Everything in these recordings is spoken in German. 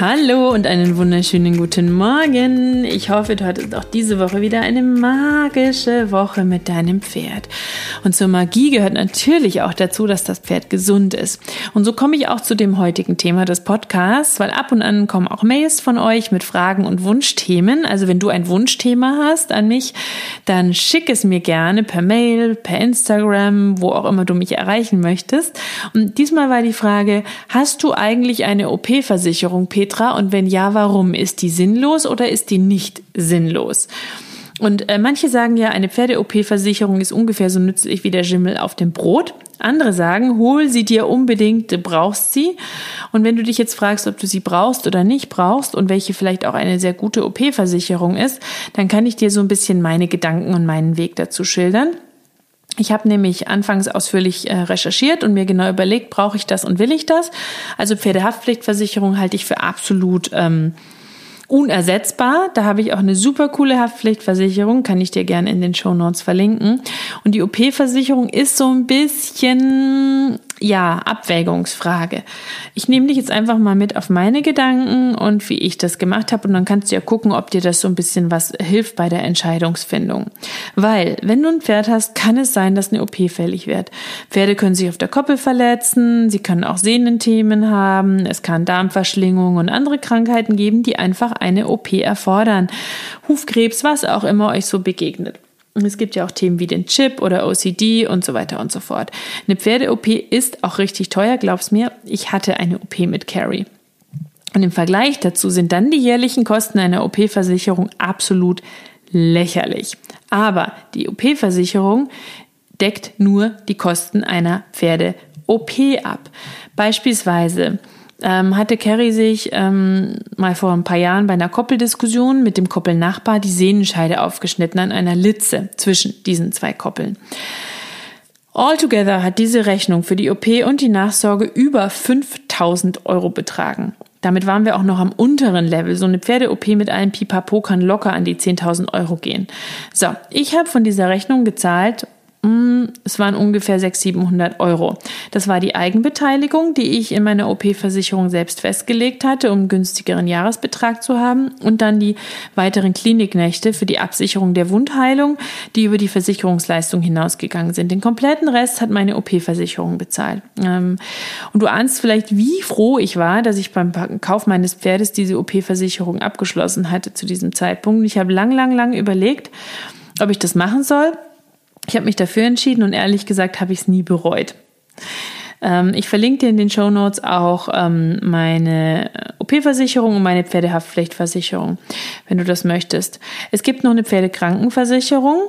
Hallo und einen wunderschönen guten Morgen. Ich hoffe, du hattest auch diese Woche wieder eine magische Woche mit deinem Pferd. Und zur Magie gehört natürlich auch dazu, dass das Pferd gesund ist. Und so komme ich auch zu dem heutigen Thema des Podcasts, weil ab und an kommen auch Mails von euch mit Fragen und Wunschthemen. Also wenn du ein Wunschthema hast an mich, dann schick es mir gerne per Mail, per Instagram, wo auch immer du mich erreichen möchtest. Und diesmal war die Frage, hast du eigentlich eine OP-Versicherung, Peter? Petra? Und wenn ja, warum? Ist die sinnlos oder ist die nicht sinnlos? Und äh, manche sagen ja, eine Pferde-OP-Versicherung ist ungefähr so nützlich wie der Schimmel auf dem Brot. Andere sagen, hol sie dir unbedingt, du brauchst sie. Und wenn du dich jetzt fragst, ob du sie brauchst oder nicht brauchst und welche vielleicht auch eine sehr gute OP-Versicherung ist, dann kann ich dir so ein bisschen meine Gedanken und meinen Weg dazu schildern. Ich habe nämlich anfangs ausführlich äh, recherchiert und mir genau überlegt, brauche ich das und will ich das? Also Pferdehaftpflichtversicherung halte ich für absolut ähm, unersetzbar. Da habe ich auch eine super coole Haftpflichtversicherung, kann ich dir gerne in den Show Notes verlinken. Und die OP-Versicherung ist so ein bisschen ja, Abwägungsfrage. Ich nehme dich jetzt einfach mal mit auf meine Gedanken und wie ich das gemacht habe und dann kannst du ja gucken, ob dir das so ein bisschen was hilft bei der Entscheidungsfindung. Weil, wenn du ein Pferd hast, kann es sein, dass eine OP fällig wird. Pferde können sich auf der Koppel verletzen, sie können auch Sehnenthemen haben, es kann Darmverschlingungen und andere Krankheiten geben, die einfach eine OP erfordern. Hufkrebs, was auch immer euch so begegnet. Es gibt ja auch Themen wie den Chip oder OCD und so weiter und so fort. Eine Pferde-OP ist auch richtig teuer, glaub's mir. Ich hatte eine OP mit Carrie. Und im Vergleich dazu sind dann die jährlichen Kosten einer OP-Versicherung absolut lächerlich. Aber die OP-Versicherung deckt nur die Kosten einer Pferde-OP ab. Beispielsweise ähm, hatte Carrie sich ähm, mal vor ein paar Jahren bei einer Koppeldiskussion mit dem Koppelnachbar die Sehnenscheide aufgeschnitten an einer Litze zwischen diesen zwei Koppeln. Altogether hat diese Rechnung für die OP und die Nachsorge über 5000 Euro betragen. Damit waren wir auch noch am unteren Level. So eine Pferde-OP mit einem Pipapo kann locker an die 10.000 Euro gehen. So, ich habe von dieser Rechnung gezahlt es waren ungefähr 600, 700 Euro. Das war die Eigenbeteiligung, die ich in meiner OP-Versicherung selbst festgelegt hatte, um günstigeren Jahresbetrag zu haben. Und dann die weiteren Kliniknächte für die Absicherung der Wundheilung, die über die Versicherungsleistung hinausgegangen sind. Den kompletten Rest hat meine OP-Versicherung bezahlt. Ähm, und du ahnst vielleicht, wie froh ich war, dass ich beim Kauf meines Pferdes diese OP-Versicherung abgeschlossen hatte zu diesem Zeitpunkt. Ich habe lang, lang, lang überlegt, ob ich das machen soll. Ich habe mich dafür entschieden und ehrlich gesagt habe ich es nie bereut. Ähm, ich verlinke dir in den Show Notes auch ähm, meine OP-Versicherung und meine Pferdehaftpflichtversicherung, wenn du das möchtest. Es gibt noch eine Pferdekrankenversicherung.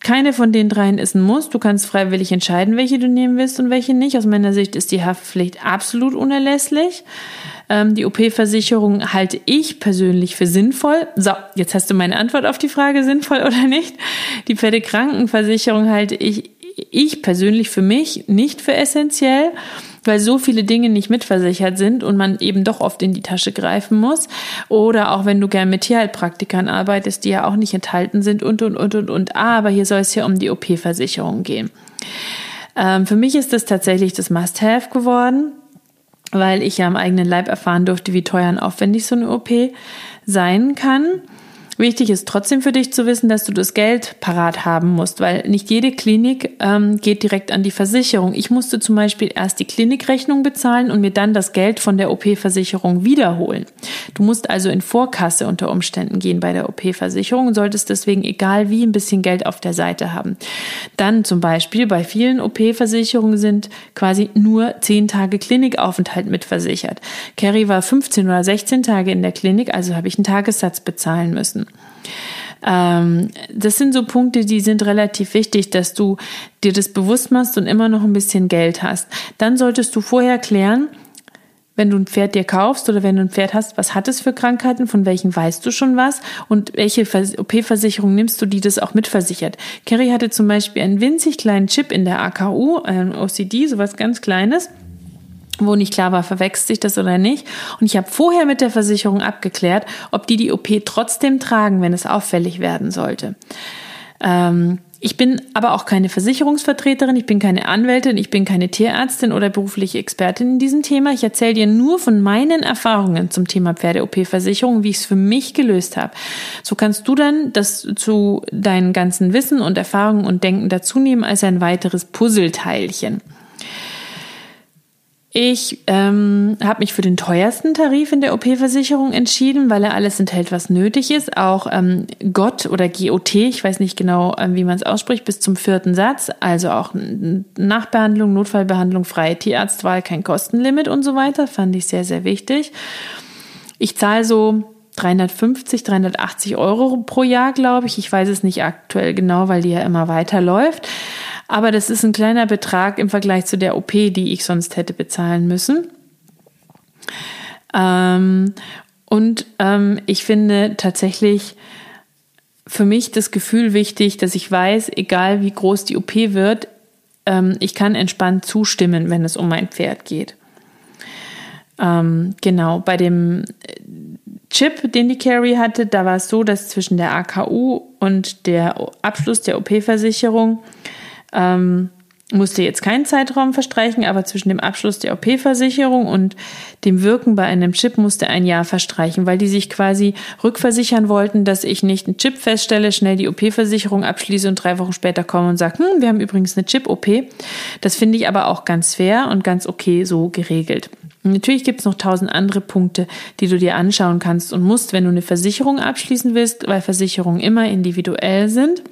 Keine von den dreien ist ein Muss. Du kannst freiwillig entscheiden, welche du nehmen willst und welche nicht. Aus meiner Sicht ist die Haftpflicht absolut unerlässlich. Ähm, die OP-Versicherung halte ich persönlich für sinnvoll. So, jetzt hast du meine Antwort auf die Frage, sinnvoll oder nicht. Die Pferdekrankenversicherung halte ich, ich persönlich für mich nicht für essentiell weil so viele Dinge nicht mitversichert sind und man eben doch oft in die Tasche greifen muss. Oder auch wenn du gern mit Tierheilpraktikern arbeitest, die ja auch nicht enthalten sind und, und, und, und, und. Aber hier soll es ja um die OP-Versicherung gehen. Ähm, für mich ist das tatsächlich das Must-Have geworden weil ich ja am eigenen Leib erfahren durfte, wie teuer und aufwendig so eine OP sein kann. Wichtig ist trotzdem für dich zu wissen, dass du das Geld parat haben musst, weil nicht jede Klinik ähm, geht direkt an die Versicherung. Ich musste zum Beispiel erst die Klinikrechnung bezahlen und mir dann das Geld von der OP-Versicherung wiederholen. Du musst also in Vorkasse unter Umständen gehen bei der OP-Versicherung und solltest deswegen egal wie ein bisschen Geld auf der Seite haben. Dann zum Beispiel bei vielen OP-Versicherungen sind quasi nur zehn Tage Klinikaufenthalt mitversichert. Carrie war 15 oder 16 Tage in der Klinik, also habe ich einen Tagessatz bezahlen müssen. Ähm, das sind so Punkte, die sind relativ wichtig, dass du dir das bewusst machst und immer noch ein bisschen Geld hast. Dann solltest du vorher klären, wenn du ein Pferd dir kaufst oder wenn du ein Pferd hast, was hat es für Krankheiten, von welchen weißt du schon was und welche OP-Versicherung nimmst du, die das auch mitversichert. Kerry hatte zum Beispiel einen winzig kleinen Chip in der AKU, ein OCD, sowas ganz Kleines wo nicht klar war, verwechselt sich das oder nicht. Und ich habe vorher mit der Versicherung abgeklärt, ob die die OP trotzdem tragen, wenn es auffällig werden sollte. Ähm, ich bin aber auch keine Versicherungsvertreterin, ich bin keine Anwältin, ich bin keine Tierärztin oder berufliche Expertin in diesem Thema. Ich erzähle dir nur von meinen Erfahrungen zum Thema Pferde-OP-Versicherung, wie ich es für mich gelöst habe. So kannst du dann das zu deinen ganzen Wissen und Erfahrungen und Denken dazu nehmen als ein weiteres Puzzleteilchen. Ich ähm, habe mich für den teuersten Tarif in der OP-Versicherung entschieden, weil er alles enthält, was nötig ist. Auch ähm, GOT oder GOT, ich weiß nicht genau, ähm, wie man es ausspricht, bis zum vierten Satz. Also auch Nachbehandlung, Notfallbehandlung, freie Tierarztwahl, kein Kostenlimit und so weiter. Fand ich sehr, sehr wichtig. Ich zahle so 350, 380 Euro pro Jahr, glaube ich. Ich weiß es nicht aktuell genau, weil die ja immer weiterläuft. Aber das ist ein kleiner Betrag im Vergleich zu der OP, die ich sonst hätte bezahlen müssen. Ähm, und ähm, ich finde tatsächlich für mich das Gefühl wichtig, dass ich weiß, egal wie groß die OP wird, ähm, ich kann entspannt zustimmen, wenn es um mein Pferd geht. Ähm, genau, bei dem Chip, den die Carrie hatte, da war es so, dass zwischen der AKU und der Abschluss der OP-Versicherung ähm, musste jetzt kein Zeitraum verstreichen, aber zwischen dem Abschluss der OP-Versicherung und dem Wirken bei einem Chip musste ein Jahr verstreichen, weil die sich quasi rückversichern wollten, dass ich nicht einen Chip feststelle, schnell die OP-Versicherung abschließe und drei Wochen später komme und sage, hm, wir haben übrigens eine Chip-OP. Das finde ich aber auch ganz fair und ganz okay so geregelt. Natürlich gibt es noch tausend andere Punkte, die du dir anschauen kannst und musst, wenn du eine Versicherung abschließen willst, weil Versicherungen immer individuell sind.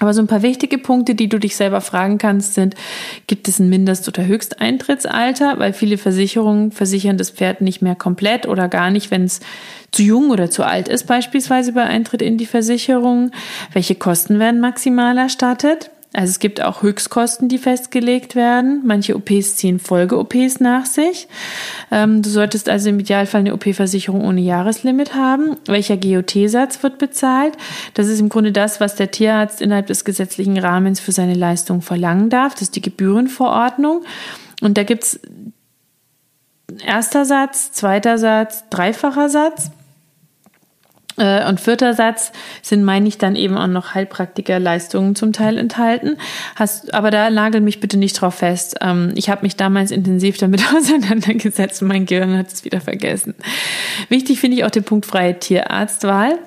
Aber so ein paar wichtige Punkte, die du dich selber fragen kannst, sind, gibt es ein Mindest- oder Höchsteintrittsalter? Weil viele Versicherungen versichern das Pferd nicht mehr komplett oder gar nicht, wenn es zu jung oder zu alt ist, beispielsweise bei Eintritt in die Versicherung. Welche Kosten werden maximal erstattet? Also es gibt auch Höchstkosten, die festgelegt werden. Manche OPs ziehen Folge-OPs nach sich. Ähm, du solltest also im Idealfall eine OP-Versicherung ohne Jahreslimit haben. Welcher GOT-Satz wird bezahlt? Das ist im Grunde das, was der Tierarzt innerhalb des gesetzlichen Rahmens für seine Leistung verlangen darf. Das ist die Gebührenverordnung. Und da gibt's erster Satz, zweiter Satz, dreifacher Satz. Äh, und vierter Satz sind, meine ich, dann eben auch noch Heilpraktikerleistungen zum Teil enthalten. Hast, aber da nagel mich bitte nicht drauf fest. Ähm, ich habe mich damals intensiv damit auseinandergesetzt und mein Gehirn hat es wieder vergessen. Wichtig finde ich auch den Punkt freie Tierarztwahl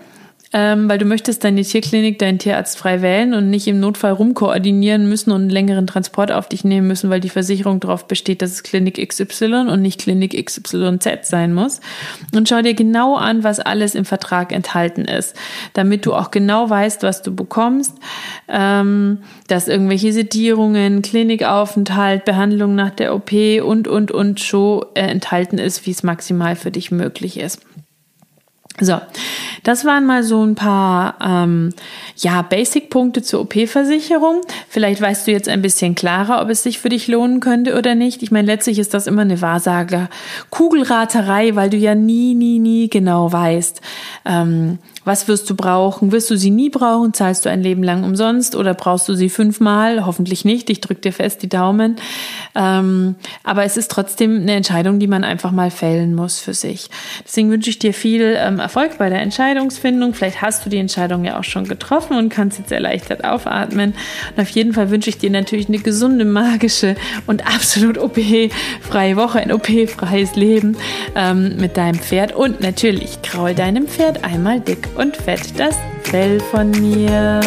ähm, weil du möchtest deine Tierklinik, deinen Tierarzt frei wählen und nicht im Notfall rumkoordinieren müssen und einen längeren Transport auf dich nehmen müssen, weil die Versicherung darauf besteht, dass es Klinik XY und nicht Klinik XYZ sein muss. Und schau dir genau an, was alles im Vertrag enthalten ist, damit du auch genau weißt, was du bekommst, ähm, dass irgendwelche Sedierungen, Klinikaufenthalt, Behandlung nach der OP und, und, und schon äh, enthalten ist, wie es maximal für dich möglich ist. So, das waren mal so ein paar ähm, ja Basic-Punkte zur OP-Versicherung. Vielleicht weißt du jetzt ein bisschen klarer, ob es sich für dich lohnen könnte oder nicht. Ich meine, letztlich ist das immer eine Wahrsager, Kugelraterei, weil du ja nie, nie, nie genau weißt, ähm, was wirst du brauchen? Wirst du sie nie brauchen? Zahlst du ein Leben lang umsonst oder brauchst du sie fünfmal? Hoffentlich nicht. Ich drücke dir fest die Daumen. Ähm, aber es ist trotzdem eine Entscheidung, die man einfach mal fällen muss für sich. Deswegen wünsche ich dir viel ähm, Erfolg bei der Entscheidungsfindung. Vielleicht hast du die Entscheidung ja auch schon getroffen und kannst jetzt erleichtert aufatmen. Und auf jeden Fall wünsche ich dir natürlich eine gesunde, magische und absolut OP-freie Woche, ein OP-freies Leben ähm, mit deinem Pferd und natürlich kraul deinem Pferd einmal dick und fett das Fell von mir.